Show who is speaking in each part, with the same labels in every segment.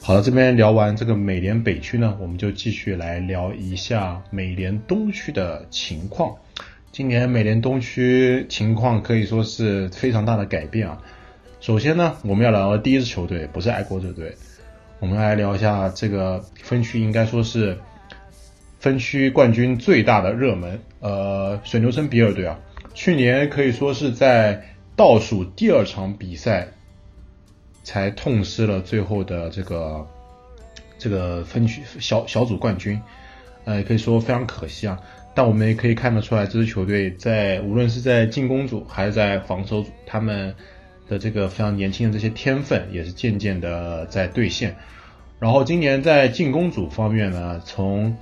Speaker 1: 好了，这边聊完这个美联北区呢，我们就继续来聊一下美联东区的情况。今年美联东区情况可以说是非常大的改变啊。首先呢，我们要聊的第一支球队，不是爱国者队，我们来聊一下这个分区，应该说是分区冠军最大的热门，呃，水牛城比尔队啊，去年可以说是在倒数第二场比赛才痛失了最后的这个这个分区小小组冠军，呃，可以说非常可惜啊。但我们也可以看得出来，这支球队在无论是在进攻组还是在防守组，他们。的这个非常年轻的这些天分也是渐渐的在兑现。然后今年在进攻组方面呢，从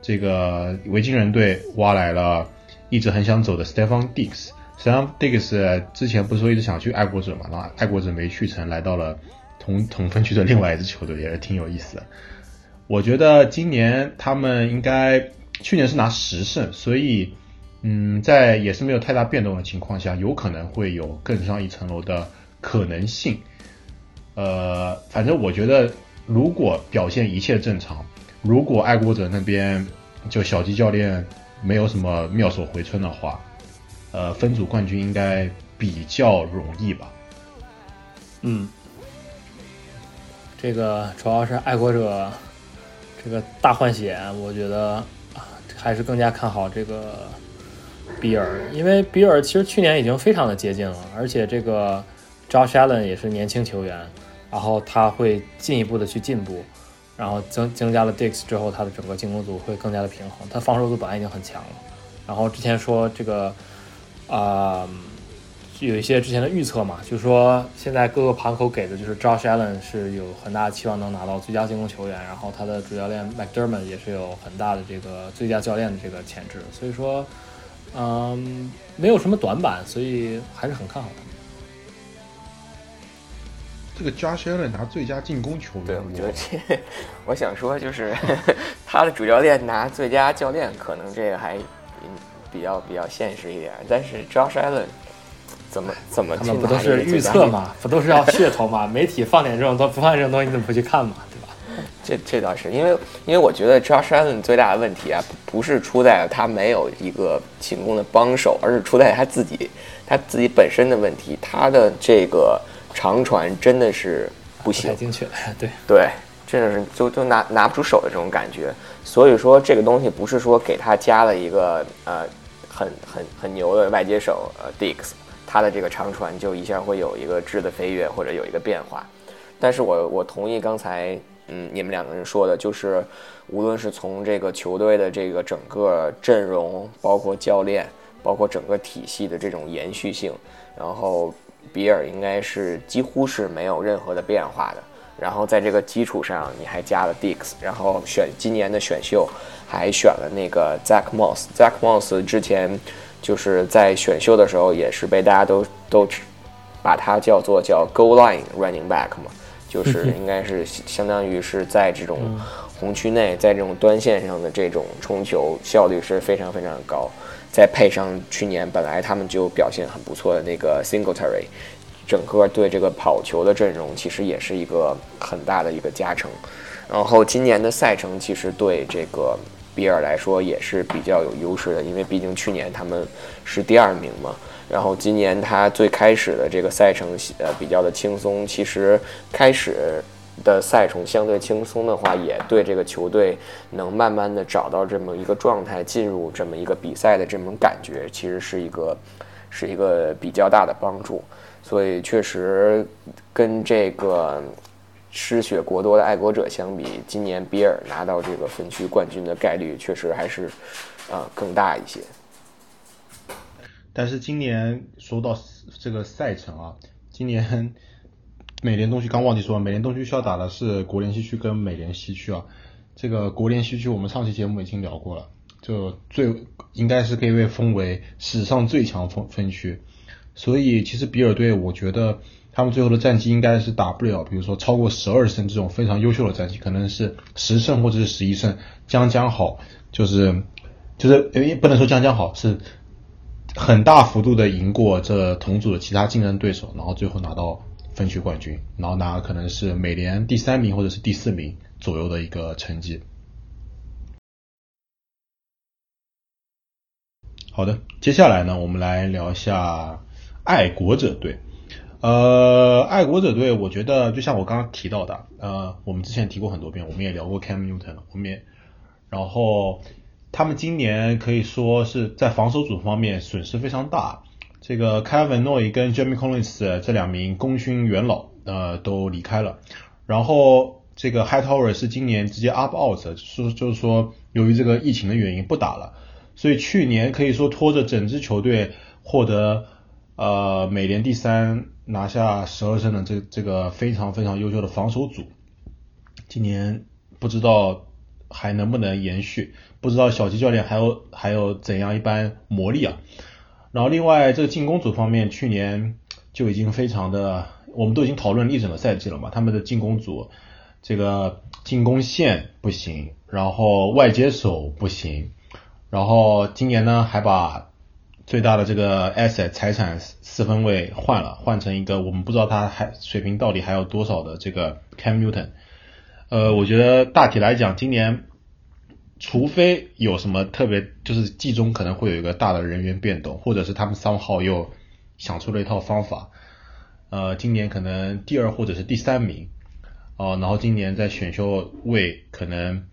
Speaker 1: 这个维京人队挖来了一直很想走的 stephen dix 实际上，Dix 之前不是说一直想去爱国者嘛，然后爱国者没去成，来到了同同分区的另外一支球队，也是挺有意思的。我觉得今年他们应该去年是拿十胜，所以。嗯，在也是没有太大变动的情况下，有可能会有更上一层楼的可能性。呃，反正我觉得，如果表现一切正常，如果爱国者那边就小鸡教练没有什么妙手回春的话，呃，分组冠军应该比较容易吧。
Speaker 2: 嗯，这个主要是爱国者这个大换血，我觉得还是更加看好这个。比尔，因为比尔其实去年已经非常的接近了，而且这个 Josh Allen 也是年轻球员，然后他会进一步的去进步，然后增增加了 Dix 之后，他的整个进攻组会更加的平衡。他防守组本来已经很强了，然后之前说这个啊，有一些之前的预测嘛，就是说现在各个盘口给的就是 Josh Allen 是有很大的期望能拿到最佳进攻球员，然后他的主教练 McDermott 也是有很大的这个最佳教练的这个潜质，所以说。嗯，没有什么短板，所以还是很看好他们。
Speaker 1: 这个 Josh Allen 拿最佳进攻球员，
Speaker 3: 我觉得这，我想说就是 他的主教练拿最佳教练，可能这个还比较比较现实一点。但是 Josh Allen 怎么怎么
Speaker 2: 他们不都是预测嘛？不都是要噱头嘛？媒体放点这种东不放这种东西，你怎么不去看嘛？
Speaker 3: 对吧这这倒是因为，因为我觉得 Josh Allen 最大的问题啊，不是出在他没有一个进攻的帮手，而是出在他自己，他自己本身的问题。他的这个长传真的是不行，
Speaker 2: 太精确了，对
Speaker 3: 对，真的是就就拿拿不出手的这种感觉。所以说这个东西不是说给他加了一个呃很很很牛的外接手呃 Dix，他的这个长传就一下会有一个质的飞跃或者有一个变化。但是我我同意刚才。嗯，你们两个人说的就是，无论是从这个球队的这个整个阵容，包括教练，包括整个体系的这种延续性，然后比尔应该是几乎是没有任何的变化的。然后在这个基础上，你还加了 Dix，然后选今年的选秀还选了那个 Zach Moss。Zach Moss 之前就是在选秀的时候也是被大家都都把他叫做叫 Goal Line Running Back 嘛。就是应该是相当于是在这种红区内，在这种端线上的这种冲球效率是非常非常的高，再配上去年本来他们就表现很不错的那个 Singletary，整个对这个跑球的阵容其实也是一个很大的一个加成。然后今年的赛程其实对这个比尔来说也是比较有优势的，因为毕竟去年他们是第二名嘛。然后今年他最开始的这个赛程呃比较的轻松，其实开始的赛程相对轻松的话，也对这个球队能慢慢的找到这么一个状态，进入这么一个比赛的这种感觉，其实是一个是一个比较大的帮助。所以确实跟这个失血过多的爱国者相比，今年比尔拿到这个分区冠军的概率确实还是呃更大一些。
Speaker 1: 但是今年说到这个赛程啊，今年美联东区刚忘记说，美联东区需要打的是国联西区跟美联西区啊。这个国联西区我们上期节目已经聊过了，就最应该是可以被封为史上最强分分区。所以其实比尔队，我觉得他们最后的战绩应该是打不了，比如说超过十二胜这种非常优秀的战绩，可能是十胜或者是十一胜，将将好，就是就是不能说将将好是。很大幅度的赢过这同组的其他竞争对手，然后最后拿到分区冠军，然后拿可能是美联第三名或者是第四名左右的一个成绩。好的，接下来呢，我们来聊一下爱国者队。呃，爱国者队，我觉得就像我刚刚提到的，呃，我们之前提过很多遍，我们也聊过 Cam Newton，我们也，然后他们今年可以说是在防守组方面损失非常大。这个 Kevin Noy 跟 Jamie Collins 这两名功勋元老，呃，都离开了。然后这个 Hightower 是今年直接 up out，说就是说由于这个疫情的原因不打了。所以去年可以说拖着整支球队获得呃美联第三。拿下十二胜的这这个非常非常优秀的防守组，今年不知道还能不能延续，不知道小吉教练还有还有怎样一般魔力啊。然后另外这个进攻组方面，去年就已经非常的，我们都已经讨论一整个赛季了嘛，他们的进攻组这个进攻线不行，然后外接手不行，然后今年呢还把。最大的这个 asset 财产四分位换了，换成一个我们不知道他还水平到底还有多少的这个 Cam Newton。呃，我觉得大体来讲，今年除非有什么特别，就是季中可能会有一个大的人员变动，或者是他们三号又想出了一套方法，呃，今年可能第二或者是第三名，哦，然后今年在选秀位可能。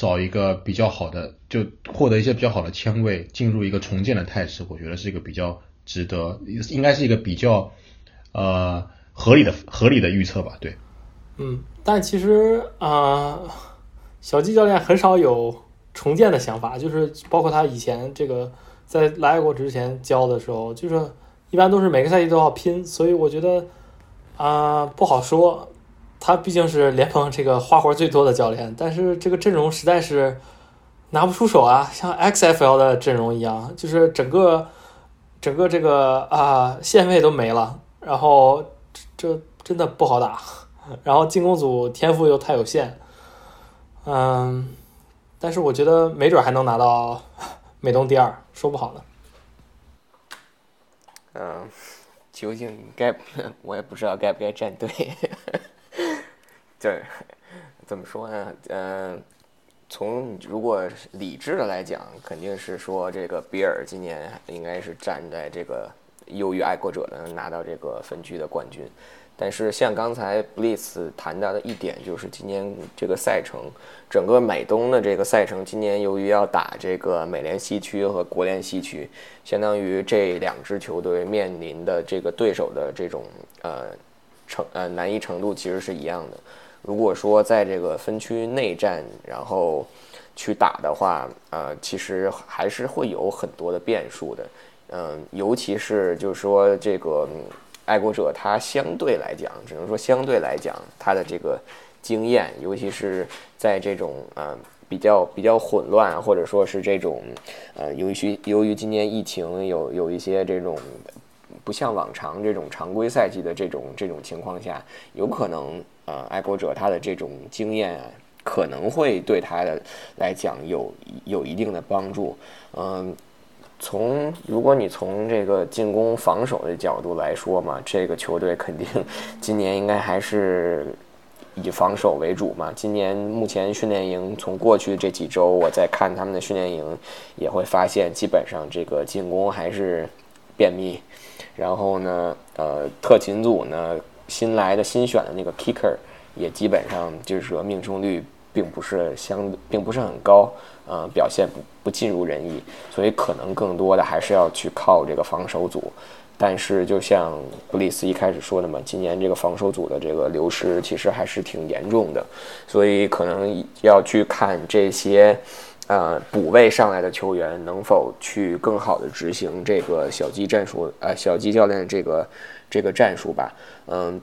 Speaker 1: 找一个比较好的，就获得一些比较好的签位，进入一个重建的态势，我觉得是一个比较值得，应该是一个比较呃合理的合理的预测吧。对，
Speaker 2: 嗯，但其实啊，小季教练很少有重建的想法，就是包括他以前这个在来国之前教的时候，就是一般都是每个赛季都要拼，所以我觉得啊不好说。他毕竟是联盟这个花活最多的教练，但是这个阵容实在是拿不出手啊，像 XFL 的阵容一样，就是整个整个这个啊线位都没了，然后这真的不好打，然后进攻组天赋又太有限，嗯，但是我觉得没准还能拿到美东第二，说不好呢。
Speaker 3: 嗯，究竟该 我也不知道该不该站队。对，怎么说呢？嗯，从如果理智的来讲，肯定是说这个比尔今年应该是站在这个优于爱国者的拿到这个分区的冠军。但是像刚才 Bliss 谈到的一点，就是今年这个赛程，整个美东的这个赛程，今年由于要打这个美联西区和国联西区，相当于这两支球队面临的这个对手的这种呃程呃难易程度其实是一样的。如果说在这个分区内战，然后去打的话，呃，其实还是会有很多的变数的，嗯，尤其是就是说这个爱国者，他相对来讲，只能说相对来讲，他的这个经验，尤其是在这种呃比较比较混乱，或者说是这种呃由于由于今年疫情有有一些这种。不像往常这种常规赛季的这种这种情况下，有可能呃，爱国者他的这种经验啊，可能会对他的来讲有有一定的帮助。嗯，从如果你从这个进攻防守的角度来说嘛，这个球队肯定 今年应该还是以防守为主嘛。今年目前训练营从过去这几周我在看他们的训练营，也会发现基本上这个进攻还是便秘。然后呢，呃，特勤组呢，新来的新选的那个 kicker 也基本上就是说命中率并不是相，并不是很高，呃，表现不不尽如人意，所以可能更多的还是要去靠这个防守组。但是就像布里斯一开始说的嘛，今年这个防守组的这个流失其实还是挺严重的，所以可能要去看这些。呃，补位上来的球员能否去更好的执行这个小鸡战术？呃，小鸡教练这个这个战术吧。嗯，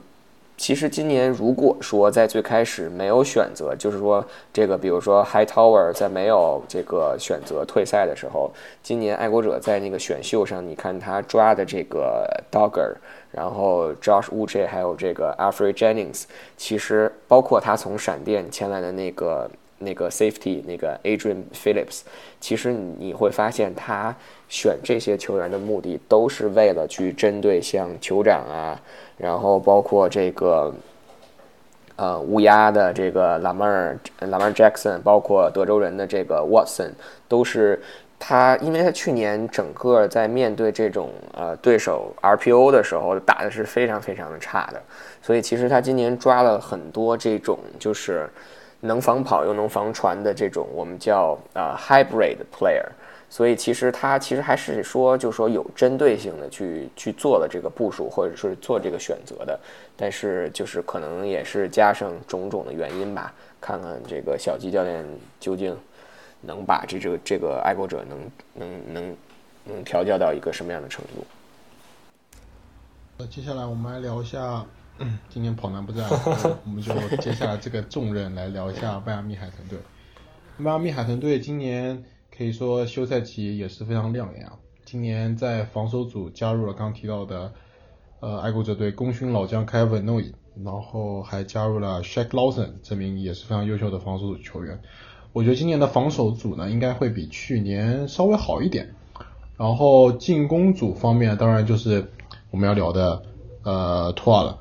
Speaker 3: 其实今年如果说在最开始没有选择，就是说这个，比如说 High Tower 在没有这个选择退赛的时候，今年爱国者在那个选秀上，你看他抓的这个 Dogger，然后 Josh w u c h 还有这个 Afri Jennings，其实包括他从闪电签来的那个。那个 safety 那个 Adrian Phillips，其实你会发现他选这些球员的目的都是为了去针对像酋长啊，然后包括这个呃乌鸦的这个 Lamar Lamar Jackson，包括德州人的这个 Watson，都是他，因为他去年整个在面对这种呃对手 RPO 的时候打的是非常非常的差的，所以其实他今年抓了很多这种就是。能防跑又能防传的这种，我们叫呃 hybrid player，所以其实他其实还是说，就说有针对性的去去做了这个部署，或者是做这个选择的。但是就是可能也是加上种种的原因吧，看看这个小吉教练究竟能把这这个这个爱国者能能能能调教到一个什么样的程度。
Speaker 1: 那接下来我们来聊一下。今天跑男不在，我们就接下来这个重任来聊一下迈阿密海豚队。迈阿密海豚队今年可以说休赛期也是非常亮眼啊。今年在防守组加入了刚提到的呃爱国者队功勋老将 Kevin Noy，然后还加入了 Shaq Lawson 这名也是非常优秀的防守组球员。我觉得今年的防守组呢应该会比去年稍微好一点。然后进攻组方面当然就是我们要聊的呃托尔了。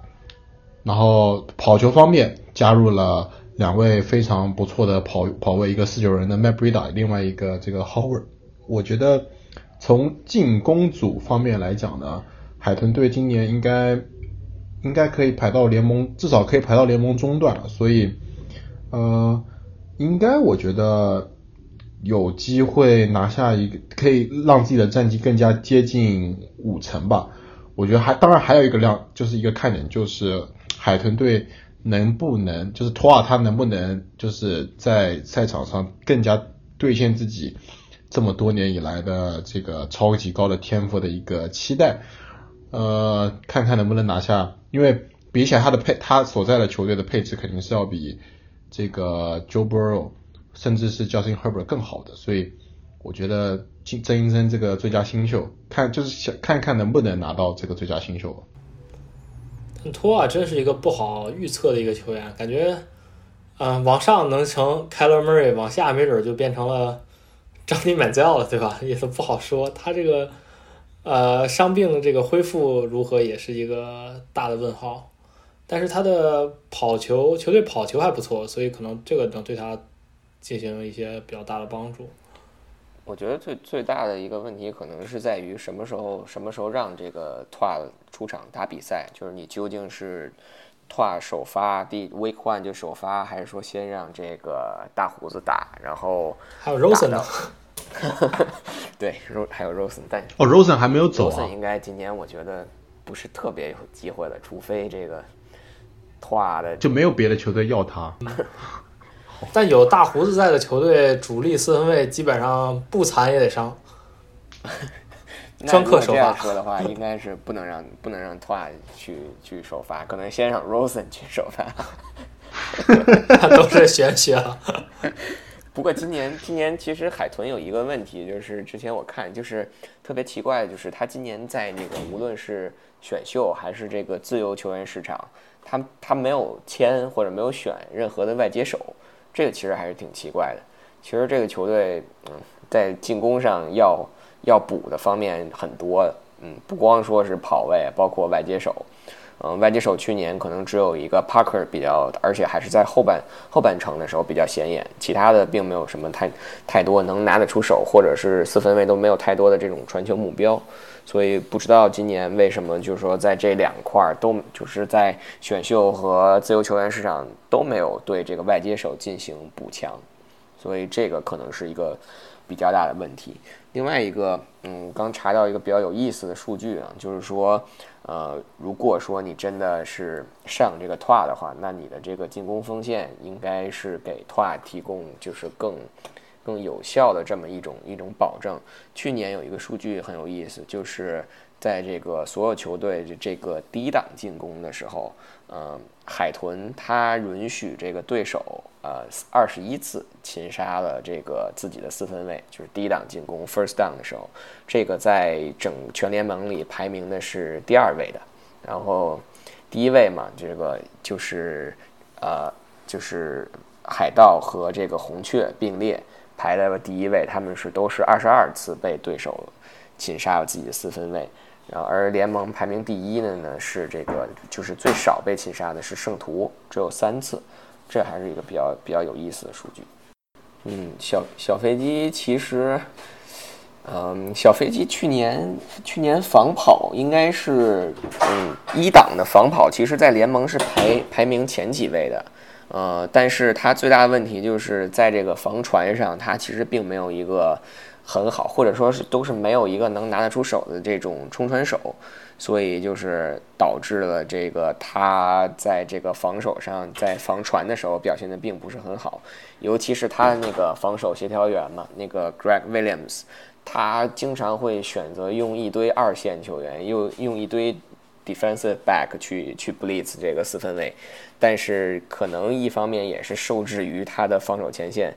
Speaker 1: 然后跑球方面加入了两位非常不错的跑跑位，一个四九人的 Matt Breida，另外一个这个 Howard。我觉得从进攻组方面来讲呢，海豚队今年应该应该可以排到联盟，至少可以排到联盟中段了。所以呃，应该我觉得有机会拿下一个，可以让自己的战绩更加接近五成吧。我觉得还当然还有一个亮，就是一个看点就是。海豚队能不能就是托尔他能不能就是在赛场上更加兑现自己这么多年以来的这个超级高的天赋的一个期待？呃，看看能不能拿下，因为比起来他的配他所在的球队的配置肯定是要比这个 Joe Burrow 甚至是 Justin Herbert 更好的，所以我觉得争一争这个最佳新秀，看就是想看看能不能拿到这个最佳新秀。
Speaker 2: 托尔真是一个不好预测的一个球员，感觉，嗯，往上能成 Kyler Murray，往下没准就变成了张迪满教了，对吧？也都不好说。他这个，呃，伤病的这个恢复如何，也是一个大的问号。但是他的跑球，球队跑球还不错，所以可能这个能对他进行一些比较大的帮助。
Speaker 3: 我觉得最最大的一个问题可能是在于什么时候什么时候让这个 Tua 出场打比赛，就是你究竟是 Tua 首发第 Week One 就首发，还是说先让这个大胡子打，然后
Speaker 2: 还有 Rosen 呢？
Speaker 3: 对，Ro 还有 Rosen，但
Speaker 1: 哦，Rosen 还没有走
Speaker 3: ，Rosen 应该今年我觉得不是特别有机会了，除非这个 Tua 的
Speaker 1: 就没有别的球队要他。
Speaker 2: 但有大胡子在的球队，主力四分卫基本上不残也得伤。专克首发
Speaker 3: 说的话，应该是不能让不能让托尔去去首发，可能先让 Rosen 去首发。
Speaker 2: 都是玄学了。
Speaker 3: 不过今年今年其实海豚有一个问题，就是之前我看就是特别奇怪的，就是他今年在那个无论是选秀还是这个自由球员市场，他他没有签或者没有选任何的外接手。这个其实还是挺奇怪的。其实这个球队，嗯，在进攻上要要补的方面很多，嗯，不光说是跑位，包括外接手，嗯，外接手去年可能只有一个 Parker 比较，而且还是在后半后半程的时候比较显眼，其他的并没有什么太太多能拿得出手，或者是四分卫都没有太多的这种传球目标。所以不知道今年为什么，就是说在这两块儿都就是在选秀和自由球员市场都没有对这个外接手进行补强，所以这个可能是一个比较大的问题。另外一个，嗯，刚查到一个比较有意思的数据啊，就是说，呃，如果说你真的是上这个 TWA 的话，那你的这个进攻锋线应该是给 TWA 提供就是更。更有效的这么一种一种保证。去年有一个数据很有意思，就是在这个所有球队这这个低档进攻的时候，嗯，海豚他允许这个对手呃二十一次擒杀了这个自己的四分卫，就是低档进攻 first down 的时候，这个在整全联盟里排名的是第二位的。然后第一位嘛，这个就是呃就是。海盗和这个红雀并列排在了第一位，他们是都是二十二次被对手擒杀了自己的四分卫。然而联盟排名第一的呢是这个就是最少被擒杀的是圣徒，只有三次，这还是一个比较比较有意思的数据。嗯，小小飞机其实。嗯，小飞机去年去年防跑应该是嗯一档的防跑，其实在联盟是排排名前几位的，呃，但是它最大的问题就是在这个防传上，它其实并没有一个很好，或者说是都是没有一个能拿得出手的这种冲传手，所以就是导致了这个他在这个防守上，在防传的时候表现的并不是很好，尤其是他的那个防守协调员嘛，那个 Greg Williams。他经常会选择用一堆二线球员，又用一堆 defensive back 去去 blitz 这个四分卫，但是可能一方面也是受制于他的防守前线，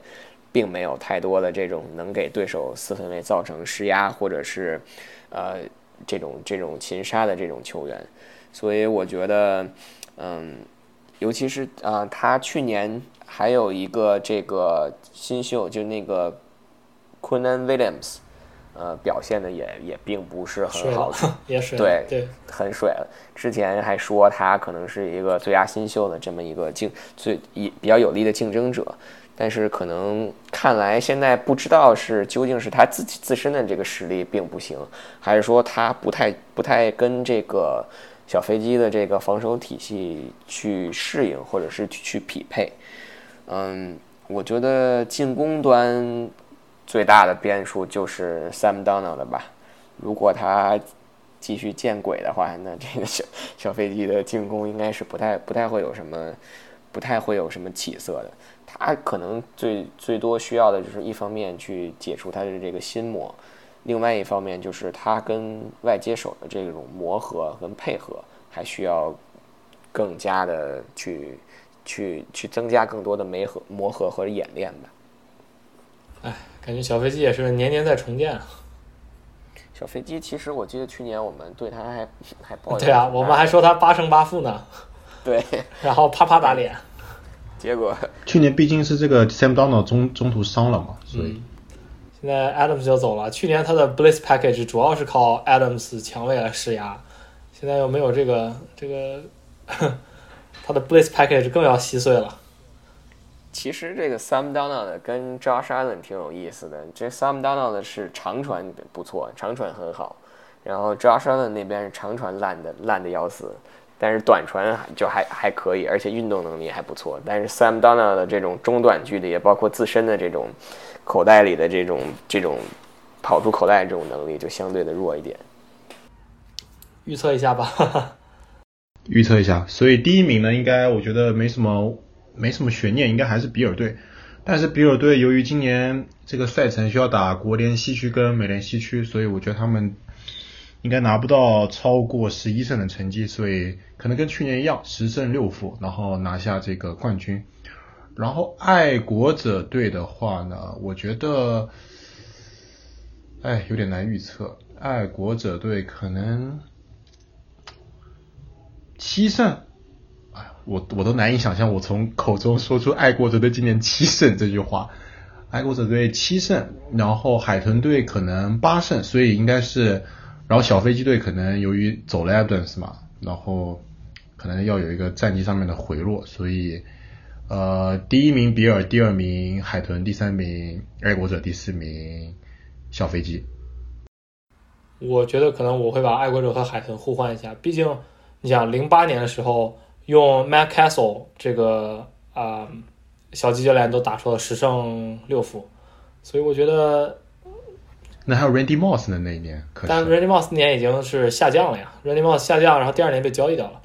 Speaker 3: 并没有太多的这种能给对手四分卫造成施压或者是呃这种这种擒杀的这种球员，所以我觉得，嗯，尤其是啊，他去年还有一个这个新秀，就那个 Quinn Williams。呃，表现的也也并不是很好，
Speaker 2: 也水
Speaker 3: 对
Speaker 2: 对，
Speaker 3: 很水了。之前还说他可能是一个最佳新秀的这么一个竞最一比较有力的竞争者，但是可能看来现在不知道是究竟是他自己自身的这个实力并不行，还是说他不太不太跟这个小飞机的这个防守体系去适应，或者是去匹配。嗯，我觉得进攻端。最大的变数就是 Sam Donald 的吧，如果他继续见鬼的话，那这个小小飞机的进攻应该是不太不太会有什么不太会有什么起色的。他可能最最多需要的就是一方面去解除他的这个心魔，另外一方面就是他跟外接手的这种磨合跟配合，还需要更加的去去去增加更多的磨合磨合和演练吧。
Speaker 2: 哎。感觉小飞机也是年年在重建啊。
Speaker 3: 小飞机其实我记得去年我们对他还还抱
Speaker 2: 对啊，我们还说他八胜八负呢。
Speaker 3: 对，
Speaker 2: 然后啪啪打脸。
Speaker 3: 结果
Speaker 1: 去年毕竟是这个 Sam Donald 中中途伤了嘛，所以
Speaker 2: 现在 Adams 就走了。去年他的 Bliss Package 主要是靠 Adams 强卫来施压，现在又没有这个这个，他的 Bliss Package 更要稀碎了。
Speaker 3: 其实这个 Sam Donald 跟 Josh Allen 挺有意思的。这 Sam Donald 是长传不错，长传很好，然后 Josh Allen 那边是长传烂的烂的要死，但是短传就还还可以，而且运动能力还不错。但是 Sam Donald 的这种中短距离，也包括自身的这种口袋里的这种这种跑出口袋这种能力，就相对的弱一点。
Speaker 2: 预测一下吧。
Speaker 1: 预测一下，所以第一名呢，应该我觉得没什么。没什么悬念，应该还是比尔队。但是比尔队由于今年这个赛程需要打国联西区跟美联西区，所以我觉得他们应该拿不到超过十一胜的成绩，所以可能跟去年一样十胜六负，然后拿下这个冠军。然后爱国者队的话呢，我觉得，哎，有点难预测。爱国者队可能七胜。哎我我都难以想象，我从口中说出爱国者队今年七胜这句话。爱国者队七胜，然后海豚队可能八胜，所以应该是，然后小飞机队可能由于走了 Adams 嘛，然后可能要有一个战绩上面的回落，所以呃，第一名比尔，第二名海豚，第三名爱国者，第四名小飞机。
Speaker 2: 我觉得可能我会把爱国者和海豚互换一下，毕竟你想零八年的时候。用 Matt Castle 这个啊小鸡教练都打出了十胜六负，所以我觉得
Speaker 1: 那还有 Randy Moss 的那一年，
Speaker 2: 但 Randy Moss 那年已经是下降了呀，Randy Moss 下降，然后第二年被交易掉了，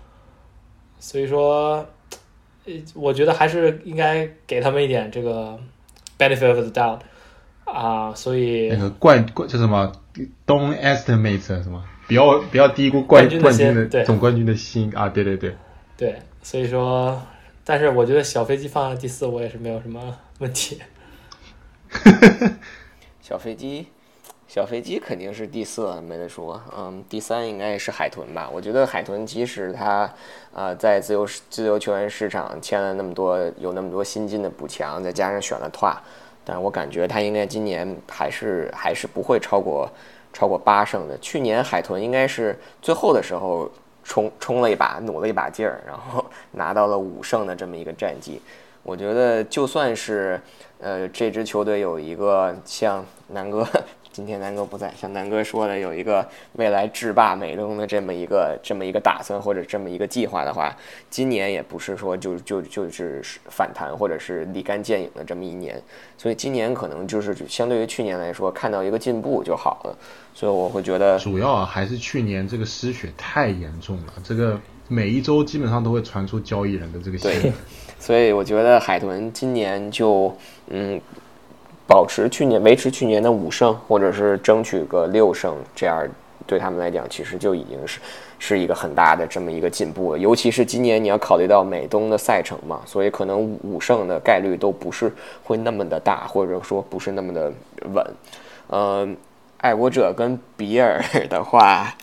Speaker 2: 所以说，呃我觉得还是应该给他们一点这个 benefit of the doubt 啊，所以
Speaker 1: 那个冠冠叫什么 Don't estimate 什么，不要不要低估冠
Speaker 2: 冠军
Speaker 1: 的总冠军的心啊，对对对。
Speaker 2: 对，所以说，但是我觉得小飞机放在第四，我也是没有什么问题。
Speaker 3: 小飞机，小飞机肯定是第四，没得说。嗯，第三应该是海豚吧？我觉得海豚即使他，呃，在自由自由球员市场签了那么多，有那么多新金的补强，再加上选了 t 但我感觉他应该今年还是还是不会超过超过八胜的。去年海豚应该是最后的时候冲冲了一把，努了一把劲儿，然后拿到了五胜的这么一个战绩。我觉得就算是，呃，这支球队有一个像南哥。今天南哥不在，像南哥说的，有一个未来制霸美东的这么一个这么一个打算或者这么一个计划的话，今年也不是说就就就是反弹或者是立竿见影的这么一年，所以今年可能就是相对于去年来说看到一个进步就好了，所以我会觉得
Speaker 1: 主要还是去年这个失血太严重了，这个每一周基本上都会传出交易人的这个新闻，
Speaker 3: 所以我觉得海豚今年就嗯。保持去年维持去年的五胜，或者是争取个六胜，这样对他们来讲，其实就已经是是一个很大的这么一个进步了。尤其是今年你要考虑到美东的赛程嘛，所以可能五胜的概率都不是会那么的大，或者说不是那么的稳。呃，爱国者跟比尔的话，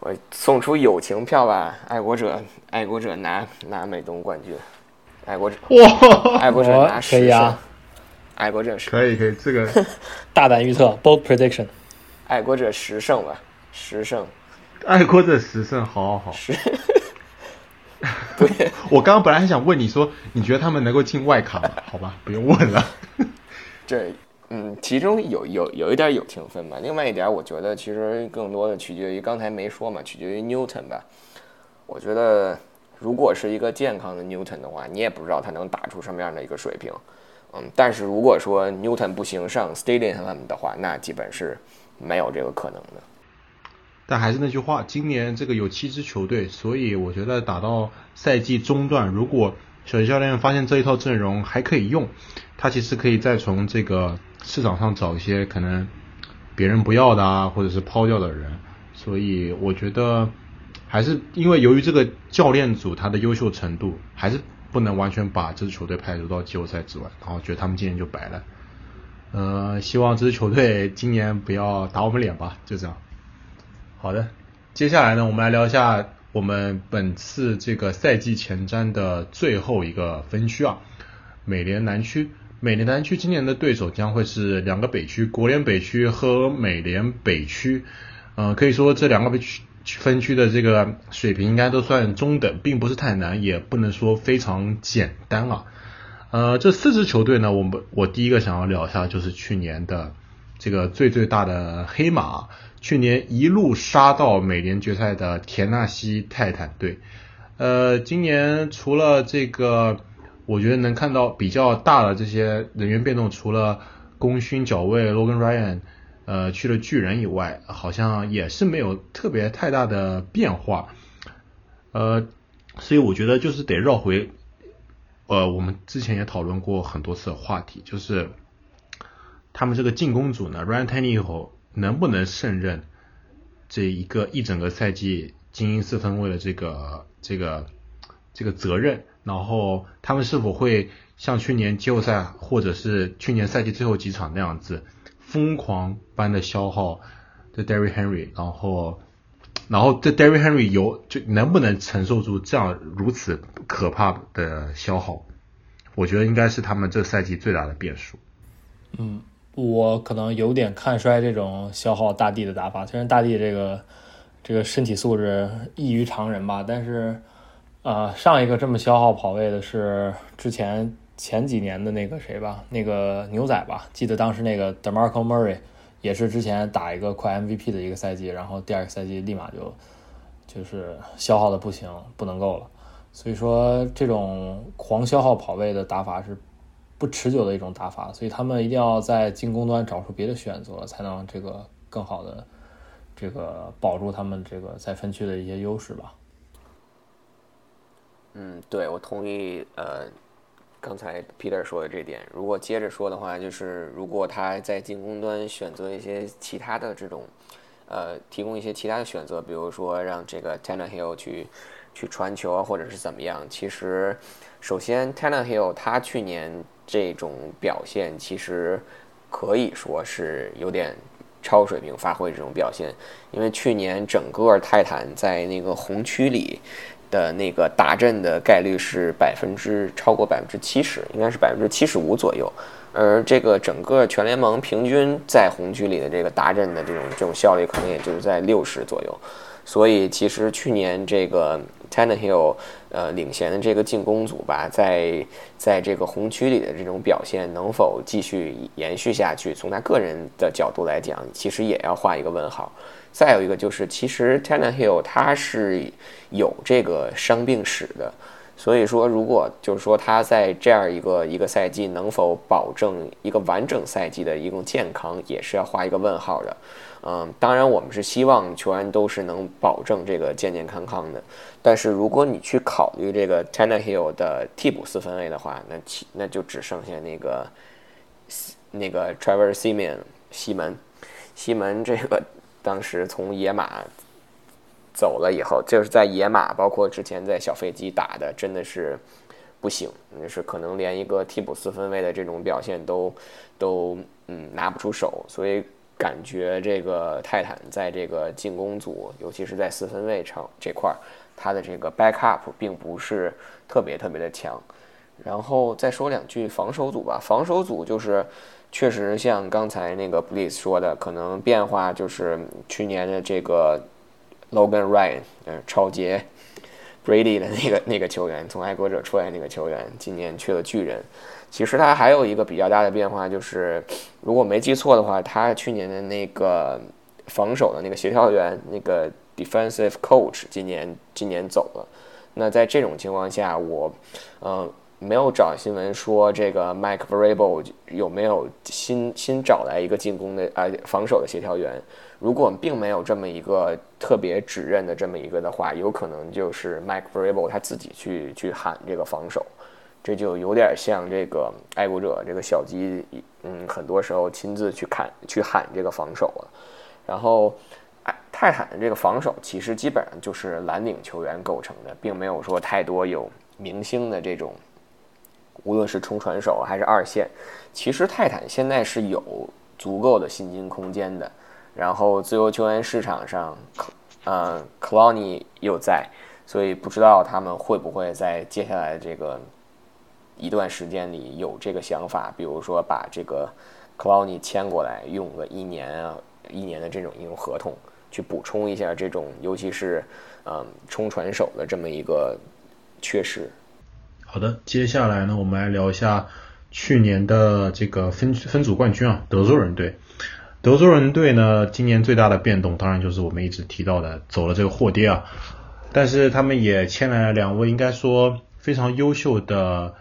Speaker 3: 我送出友情票吧，爱国者，爱国者拿拿美东冠军，爱国者哇，爱国者拿十胜。爱国者十
Speaker 1: 可以可以，这个
Speaker 2: 大胆预测，bold prediction，
Speaker 3: 爱国者十胜吧，十胜，
Speaker 1: 爱国者十胜，好好好。
Speaker 3: 对，
Speaker 1: 我刚刚本来还想问你说，你觉得他们能够进外卡吗？好吧，不用问了。
Speaker 3: 这，嗯，其中有有有一点友情分吧。另外一点，我觉得其实更多的取决于刚才没说嘛，取决于 Newton 吧。我觉得如果是一个健康的 Newton 的话，你也不知道他能打出什么样的一个水平。嗯，但是如果说 Newton 不行上 Stadium 的话，那基本是没有这个可能的。
Speaker 1: 但还是那句话，今年这个有七支球队，所以我觉得打到赛季中段，如果小教练发现这一套阵容还可以用，他其实可以再从这个市场上找一些可能别人不要的啊，或者是抛掉的人。所以我觉得还是因为由于这个教练组他的优秀程度，还是。不能完全把这支球队排除到季后赛之外，然后觉得他们今年就白了。呃，希望这支球队今年不要打我们脸吧，就这样。好的，接下来呢，我们来聊一下我们本次这个赛季前瞻的最后一个分区啊，美联南区。美联南区今年的对手将会是两个北区，国联北区和美联北区。嗯，可以说这两个北区。分区的这个水平应该都算中等，并不是太难，也不能说非常简单啊。呃，这四支球队呢，我们我第一个想要聊一下就是去年的这个最最大的黑马，去年一路杀到美联决赛的田纳西泰坦队。呃，今年除了这个，我觉得能看到比较大的这些人员变动，除了功勋角卫 Logan Ryan。呃，去了巨人以外，好像也是没有特别太大的变化。呃，所以我觉得就是得绕回，呃，我们之前也讨论过很多次的话题，就是他们这个进攻组呢，Ryan Tannehill 能不能胜任这一个一整个赛季精英四分位的这个这个这个责任？然后他们是否会像去年季后赛或者是去年赛季最后几场那样子？疯狂般的消耗这 Derry Henry，然后，然后这 Derry Henry 有就能不能承受住这样如此可怕的消耗？我觉得应该是他们这赛季最大的变数。
Speaker 2: 嗯，我可能有点看衰这种消耗大地的打法。虽然大地这个这个身体素质异于常人吧，但是啊，上一个这么消耗跑位的是之前。前几年的那个谁吧，那个牛仔吧，记得当时那个 Demarco Murray 也是之前打一个快 MVP 的一个赛季，然后第二个赛季立马就就是消耗的不行，不能够了。所以说这种狂消耗跑位的打法是不持久的一种打法，所以他们一定要在进攻端找出别的选择，才能这个更好的这个保住他们这个在分区的一些优势吧。
Speaker 3: 嗯，对，我同意，呃。刚才 Peter 说的这点，如果接着说的话，就是如果他在进攻端选择一些其他的这种，呃，提供一些其他的选择，比如说让这个 Tannehill 去去传球啊，或者是怎么样。其实，首先 Tannehill 他去年这种表现，其实可以说是有点超水平发挥这种表现。因为去年整个泰坦在那个红区里的那个打阵的概率是百分之超过百分之七十，应该是百分之七十五左右。而这个整个全联盟平均在红区里的这个达阵的这种这种效率，可能也就是在六十左右。所以其实去年这个 Tannehill 呃领衔的这个进攻组吧，在在这个红区里的这种表现能否继续延续下去，从他个人的角度来讲，其实也要画一个问号。再有一个就是，其实 Tannehill 他是有这个伤病史的。所以说，如果就是说他在这样一个一个赛季能否保证一个完整赛季的一种健康，也是要画一个问号的。嗯，当然我们是希望球员都是能保证这个健健康康的。但是如果你去考虑这个 Tannehill 的替补四分卫的话，那其那就只剩下那个那个 Trevor Simeon 西门西门这个当时从野马。走了以后，就是在野马，包括之前在小飞机打的，真的是不行，那是可能连一个替补四分卫的这种表现都都嗯拿不出手，所以感觉这个泰坦在这个进攻组，尤其是在四分卫场这块儿，他的这个 backup 并不是特别特别的强。然后再说两句防守组吧，防守组就是确实像刚才那个 Bliss 说的，可能变化就是去年的这个。Logan Ryan，呃，超杰 Brady 的那个那个球员，从爱国者出来那个球员，今年去了巨人。其实他还有一个比较大的变化，就是如果没记错的话，他去年的那个防守的那个协调员，那个 defensive coach，今年今年走了。那在这种情况下，我，呃，没有找新闻说这个 Mike Vrabel 有没有新新找来一个进攻的呃防守的协调员。如果并没有这么一个特别指认的这么一个的话，有可能就是 Mike Vrabel 他自己去去喊这个防守，这就有点像这个爱国者这个小鸡，嗯，很多时候亲自去看去喊这个防守了。然后，泰坦的这个防守其实基本上就是蓝领球员构成的，并没有说太多有明星的这种，无论是冲传手还是二线，其实泰坦现在是有足够的薪金空间的。然后自由球员市场上，呃 c l o n y 又在，所以不知道他们会不会在接下来这个一段时间里有这个想法，比如说把这个 c l o n y 签过来，用个一年啊一年的这种一种合同，去补充一下这种，尤其是嗯冲传手的这么一个缺失。
Speaker 1: 好的，接下来呢，我们来聊一下去年的这个分分组冠军啊，德州人队。德州人队呢，今年最大的变动当然就是我们一直提到的走了这个霍爹啊，但是他们也签来了两位应该说非常优秀的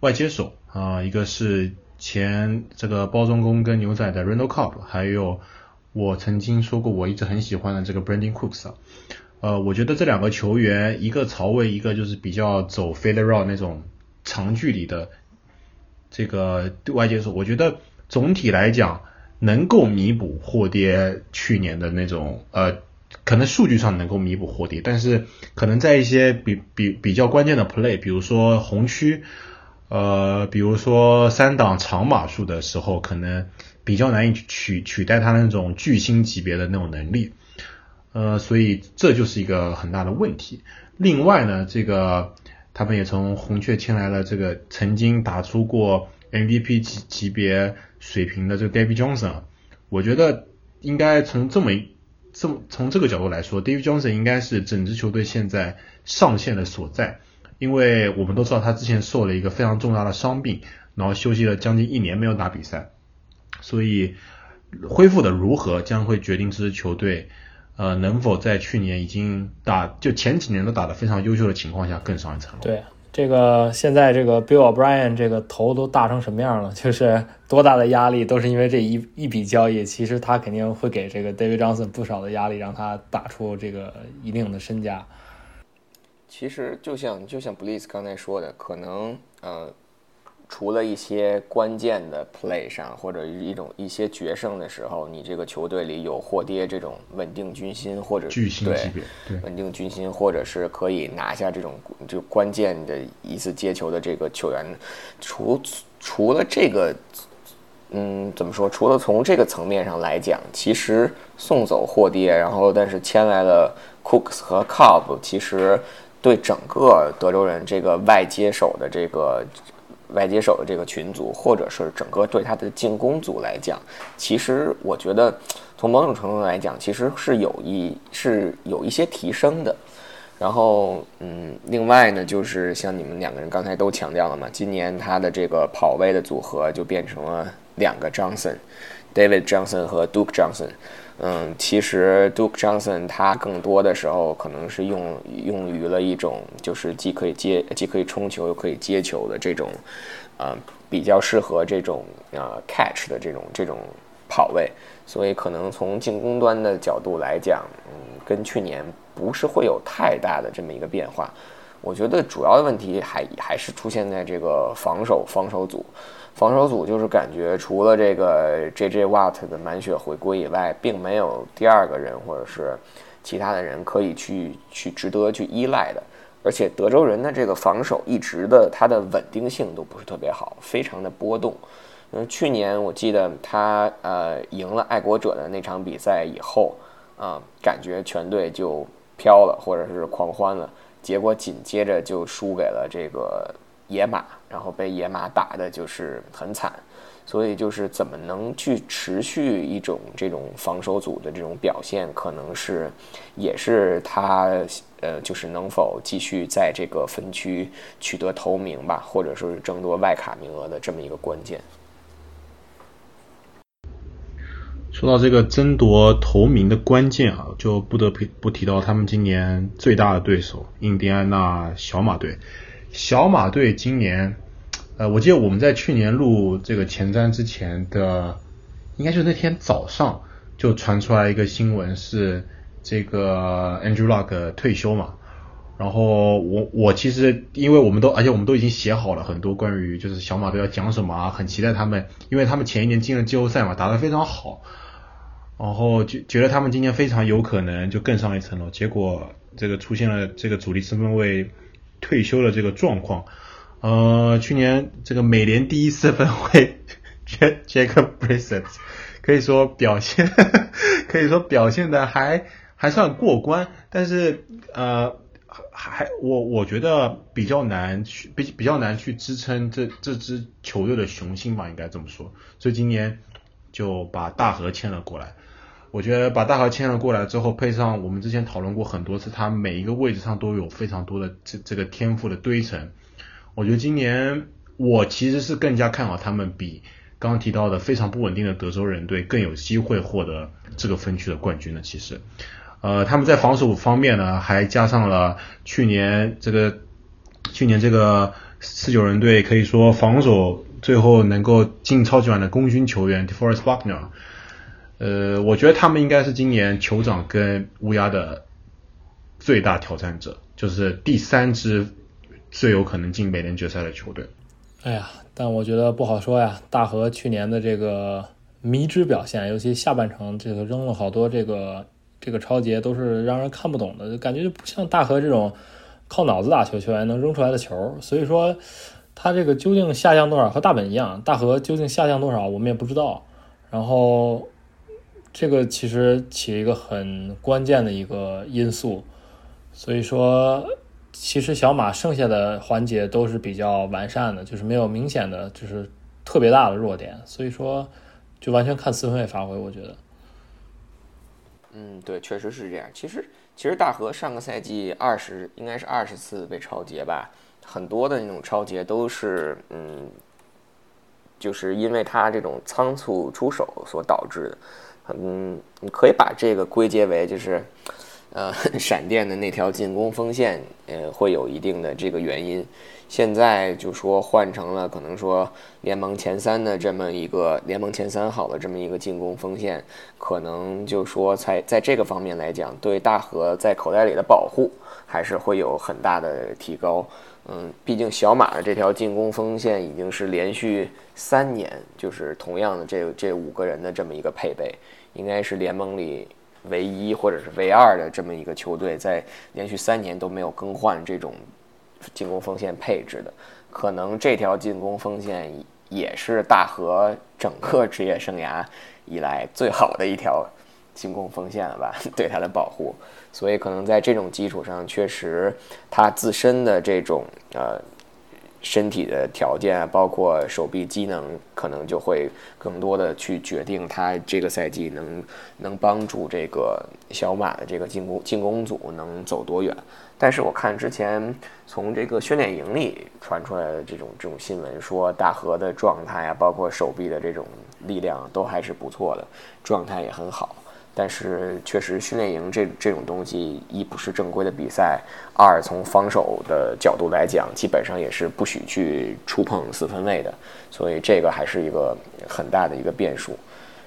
Speaker 1: 外接手啊，一个是前这个包装工跟牛仔的 Randall Cobb，还有我曾经说过我一直很喜欢的这个 Brandon Cooks 啊，呃，我觉得这两个球员一个曹魏，一个就是比较走 fade route 那种长距离的这个外接手，我觉得总体来讲。能够弥补霍爹去年的那种呃，可能数据上能够弥补霍爹，但是可能在一些比比比较关键的 play，比如说红区，呃，比如说三档长码数的时候，可能比较难以取取代他那种巨星级别的那种能力，呃，所以这就是一个很大的问题。另外呢，这个他们也从红雀签来了这个曾经打出过 MVP 级级别。水平的这个 David Johnson，我觉得应该从这么这么从这个角度来说，David Johnson 应该是整支球队现在上限的所在，因为我们都知道他之前受了一个非常重大的伤病，然后休息了将近一年没有打比赛，所以恢复的如何将会决定这支球队呃能否在去年已经打就前几年都打得非常优秀的情况下更上一层楼。
Speaker 2: 对。这个现在这个 Bill O'Brien 这个头都大成什么样了？就是多大的压力都是因为这一一笔交易。其实他肯定会给这个 David Johnson 不少的压力，让他打出这个一定的身价。
Speaker 3: 其实就像就像 Bliss 刚才说的，可能呃。除了一些关键的 play 上，或者一种一些决胜的时候，你这个球队里有霍爹这种稳定军心，或者
Speaker 1: 巨星级别，
Speaker 3: 对稳定军心，或者是可以拿下这种就关键的一次接球的这个球员，除除了这个嗯，怎么说？除了从这个层面上来讲，其实送走霍爹，然后但是签来了 Cooks 和 Cobb，其实对整个德州人这个外接手的这个外接手的这个群组，或者是整个对他的进攻组来讲，其实我觉得从某种程度来讲，其实是有一是有一些提升的。然后，嗯，另外呢，就是像你们两个人刚才都强调了嘛，今年他的这个跑位的组合就变成了两个 Johnson，David Johnson 和 Duke Johnson。嗯，其实 Duke Johnson 他更多的时候可能是用用于了一种就是既可以接既可以冲球又可以接球的这种，呃，比较适合这种呃 catch 的这种这种跑位。所以可能从进攻端的角度来讲，嗯，跟去年。不是会有太大的这么一个变化，我觉得主要的问题还还是出现在这个防守防守组，防守组就是感觉除了这个 J J Watt 的满血回归以外，并没有第二个人或者是其他的人可以去去值得去依赖的，而且德州人的这个防守一直的它的稳定性都不是特别好，非常的波动。嗯，去年我记得他呃赢了爱国者的那场比赛以后，啊，感觉全队就。飘了，或者是狂欢了，结果紧接着就输给了这个野马，然后被野马打的就是很惨，所以就是怎么能去持续一种这种防守组的这种表现，可能是也是他呃，就是能否继续在这个分区取得头名吧，或者说是争夺外卡名额的这么一个关键。
Speaker 1: 说到这个争夺头名的关键啊，就不得不不提到他们今年最大的对手印第安纳小马队。小马队今年，呃，我记得我们在去年录这个前瞻之前的，应该就是那天早上就传出来一个新闻，是这个 Andrew Luck 退休嘛。然后我我其实因为我们都而且我们都已经写好了很多关于就是小马队要讲什么啊，很期待他们，因为他们前一年进了季后赛嘛，打得非常好。然后就觉得他们今年非常有可能就更上一层楼，结果这个出现了这个主力身份位退休的这个状况。呃，去年这个美联第一四分卫 Jack b r i s e t 可以说表现 可以说表现的还还算过关，但是呃还我我觉得比较难去比比较难去支撑这这支球队的雄心吧，应该这么说。所以今年就把大河签了过来。我觉得把大河签了过来之后，配上我们之前讨论过很多次，他每一个位置上都有非常多的这这个天赋的堆成。我觉得今年我其实是更加看好他们比刚刚提到的非常不稳定的德州人队更有机会获得这个分区的冠军的。其实，呃，他们在防守方面呢，还加上了去年这个去年这个四九人队可以说防守最后能够进超级碗的功勋球员 DeForest Buckner。呃，我觉得他们应该是今年酋长跟乌鸦的最大挑战者，就是第三支最有可能进美联决赛的球队。
Speaker 2: 哎呀，但我觉得不好说呀。大河去年的这个迷之表现，尤其下半程这个扔了好多这个这个超节，都是让人看不懂的，感觉就不像大河这种靠脑子打球球员能扔出来的球。所以说，他这个究竟下降多少？和大本一样，大河究竟下降多少，我们也不知道。然后。这个其实起一个很关键的一个因素，所以说，其实小马剩下的环节都是比较完善的，就是没有明显的就是特别大的弱点，所以说就完全看四分卫发挥，我觉得。
Speaker 3: 嗯，对，确实是这样。其实，其实大河上个赛季二十应该是二十次被超节吧，很多的那种超节都是嗯，就是因为他这种仓促出手所导致的。嗯，你可以把这个归结为就是，呃，闪电的那条进攻锋线，呃，会有一定的这个原因。现在就说换成了可能说联盟前三的这么一个联盟前三好的这么一个进攻锋线，可能就说在在这个方面来讲，对大河在口袋里的保护还是会有很大的提高。嗯，毕竟小马的这条进攻锋线已经是连续三年就是同样的这这五个人的这么一个配备。应该是联盟里唯一或者是唯二的这么一个球队，在连续三年都没有更换这种进攻锋线配置的，可能这条进攻锋线也是大和整个职业生涯以来最好的一条进攻锋线了吧？对他的保护，所以可能在这种基础上，确实他自身的这种呃。身体的条件，包括手臂机能，可能就会更多的去决定他这个赛季能能帮助这个小马的这个进攻进攻组能走多远。但是我看之前从这个训练营里传出来的这种这种新闻，说大河的状态啊，包括手臂的这种力量都还是不错的，状态也很好。但是确实，训练营这这种东西，一不是正规的比赛，二从防守的角度来讲，基本上也是不许去触碰四分卫的，所以这个还是一个很大的一个变数。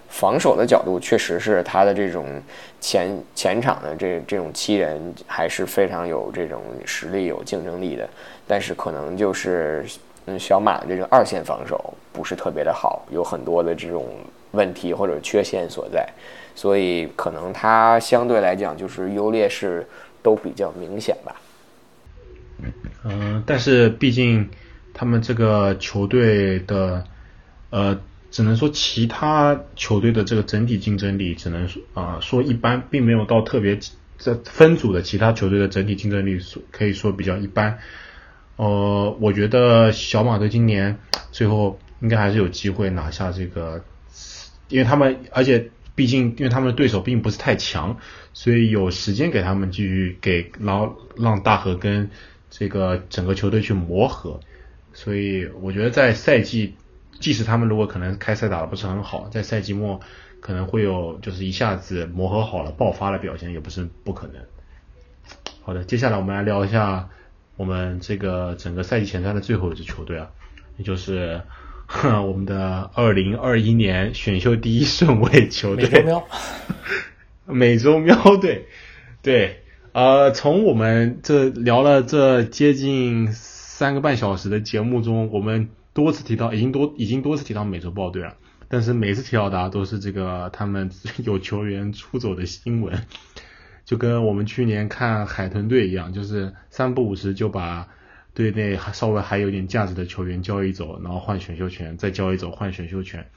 Speaker 3: 防守的角度，确实是他的这种前前场的这这种七人还是非常有这种实力、有竞争力的，但是可能就是嗯，小马的这种二线防守不是特别的好，有很多的这种问题或者缺陷所在。所以可能他相对来讲就是优劣势都比较明显吧。
Speaker 1: 嗯，但是毕竟他们这个球队的呃，只能说其他球队的这个整体竞争力只能说啊说一般，并没有到特别这分组的其他球队的整体竞争力说可以说比较一般。呃，我觉得小马队今年最后应该还是有机会拿下这个，因为他们而且。毕竟，因为他们的对手并不是太强，所以有时间给他们继续给，然后让大河跟这个整个球队去磨合。所以我觉得在赛季，即使他们如果可能开赛打的不是很好，在赛季末可能会有就是一下子磨合好了爆发的表现，也不是不可能。好的，接下来我们来聊一下我们这个整个赛季前三的最后一支球队啊，也就是。我们的二零二一年选秀第一顺位球队，
Speaker 2: 美洲喵，
Speaker 1: 美洲喵队，对，呃，从我们这聊了这接近三个半小时的节目中，我们多次提到，已经多已经多次提到美洲豹队了，但是每次提到的都是这个他们有球员出走的新闻，就跟我们去年看海豚队一样，就是三不五时就把。队内还稍微还有点价值的球员交易走，然后换选秀权，再交易走换选秀权。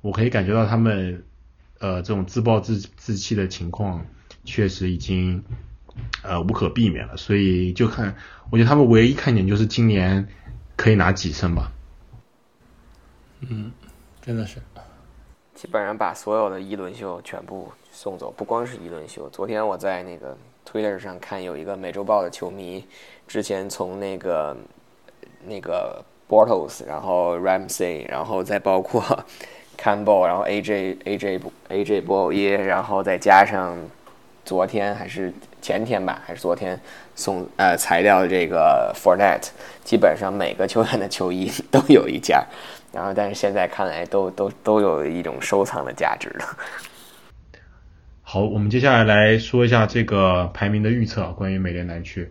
Speaker 1: 我可以感觉到他们呃这种自暴自自弃的情况确实已经呃无可避免了，所以就看我觉得他们唯一看点就是今年可以拿几胜吧。
Speaker 2: 嗯，真的是，
Speaker 3: 基本上把所有的一轮秀全部送走，不光是一轮秀。昨天我在那个 Twitter 上看有一个美洲豹的球迷。之前从那个那个 Bortles，然后 Ramsey，然后再包括 Campbell，然后 AJ AJ AJ 波耶，然后再加上昨天还是前天吧，还是昨天送呃材料的这个 Fornet，基本上每个球员的球衣 都有一件，然后但是现在看来都都都有一种收藏的价值了。
Speaker 1: 好，我们接下来来说一下这个排名的预测，关于美联南区。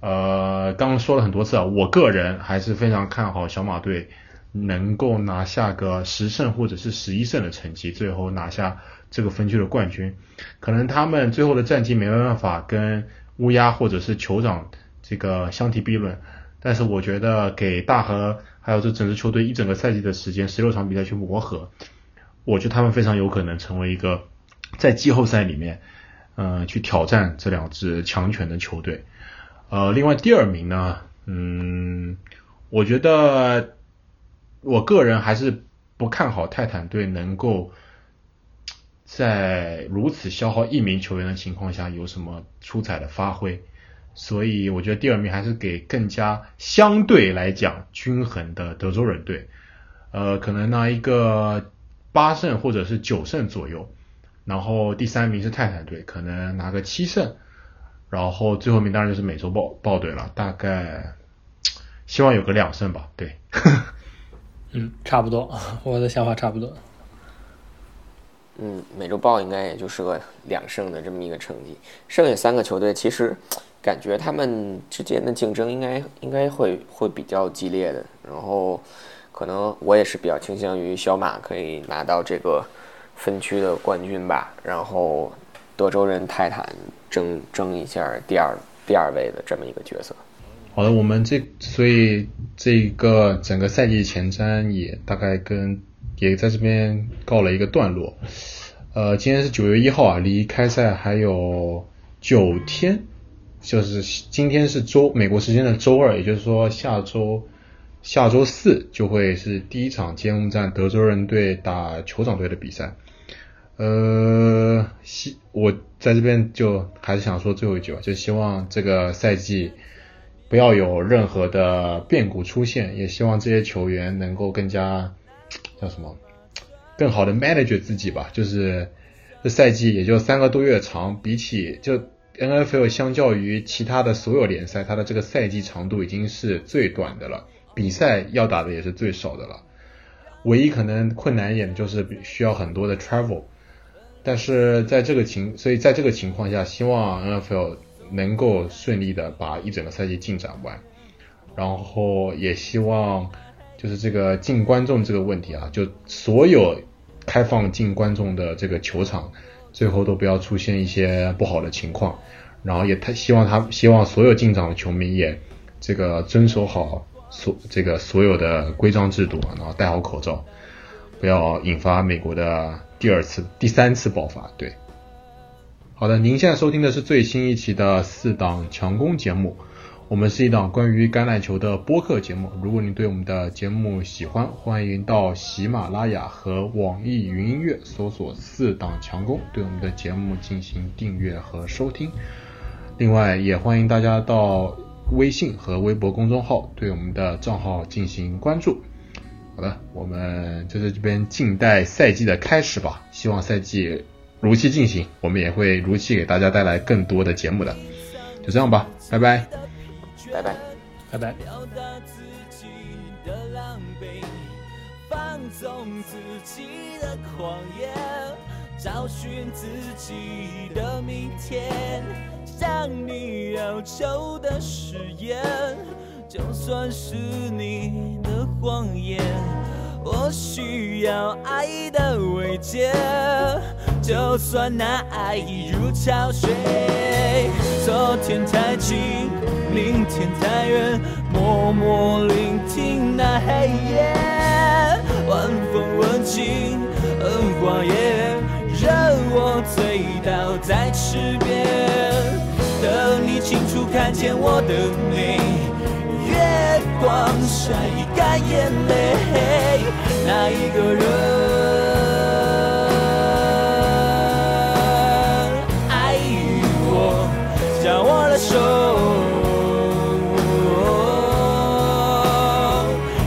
Speaker 1: 呃，刚刚说了很多次啊，我个人还是非常看好小马队能够拿下个十胜或者是十一胜的成绩，最后拿下这个分区的冠军。可能他们最后的战绩没办法跟乌鸦或者是酋长这个相提并论，但是我觉得给大和还有这整支球队一整个赛季的时间，十六场比赛去磨合，我觉得他们非常有可能成为一个在季后赛里面，呃，去挑战这两支强权的球队。呃，另外第二名呢，嗯，我觉得我个人还是不看好泰坦队能够在如此消耗一名球员的情况下有什么出彩的发挥，所以我觉得第二名还是给更加相对来讲均衡的德州人队，呃，可能拿一个八胜或者是九胜左右，然后第三名是泰坦队，可能拿个七胜。然后最后名当然就是美洲豹豹队了，大概希望有个两胜吧，对。
Speaker 2: 嗯，差不多，我的想法差不多。
Speaker 3: 嗯，美洲豹应该也就是个两胜的这么一个成绩，剩下三个球队其实感觉他们之间的竞争应该应该会会比较激烈的，然后可能我也是比较倾向于小马可以拿到这个分区的冠军吧，然后。德州人泰坦争争一下第二第二位的这么一个角色。
Speaker 1: 好的，我们这所以这个整个赛季前瞻也大概跟也在这边告了一个段落。呃，今天是九月一号啊，离开赛还有九天，就是今天是周美国时间的周二，也就是说下周下周四就会是第一场揭幕战，德州人队打酋长队的比赛。呃，希我在这边就还是想说最后一句吧，就希望这个赛季不要有任何的变故出现，也希望这些球员能够更加叫什么，更好的 manage 自己吧。就是这赛季也就三个多月长，比起就 NFL 相较于其他的所有联赛，它的这个赛季长度已经是最短的了，比赛要打的也是最少的了。唯一可能困难一点就是需要很多的 travel。但是在这个情，所以在这个情况下，希望 NFL 能够顺利的把一整个赛季进展完，然后也希望就是这个进观众这个问题啊，就所有开放进观众的这个球场，最后都不要出现一些不好的情况，然后也他希望他希望所有进场的球迷也这个遵守好所这个所有的规章制度，然后戴好口罩，不要引发美国的。第二次、第三次爆发，对。好的，您现在收听的是最新一期的四档强攻节目。我们是一档关于橄榄球的播客节目。如果您对我们的节目喜欢，欢迎到喜马拉雅和网易云音乐搜索“四档强攻”，对我们的节目进行订阅和收听。另外，也欢迎大家到微信和微博公众号对我们的账号进行关注。好的，我们就在这边静待赛季的开始吧。希望赛季如期进行，我们也会如期给大家带来更多的节目的。就这样吧，拜拜，
Speaker 3: 拜拜，
Speaker 2: 拜拜。
Speaker 4: 向你要求的誓言就算是你的谎言，我需要爱的慰藉。就算那爱已如潮水，昨天太近，明天太远，默默聆听那黑夜，晚风吻尽荷花叶，任我醉倒在池边，等你清楚看见我的美，月光晒干眼泪。哪一个人爱我？将我的手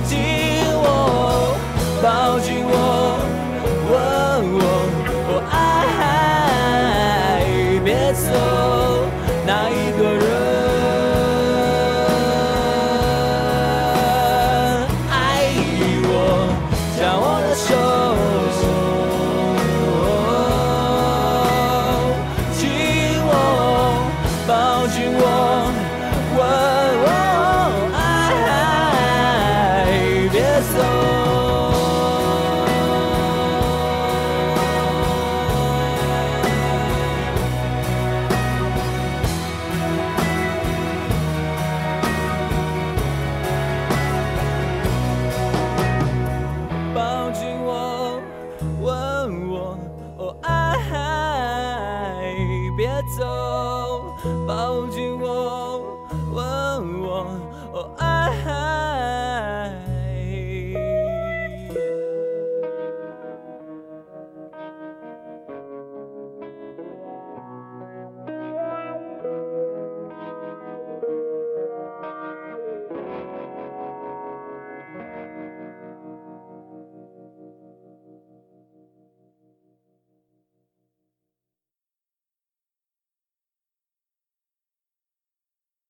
Speaker 4: 紧握，抱紧我，爱，别走。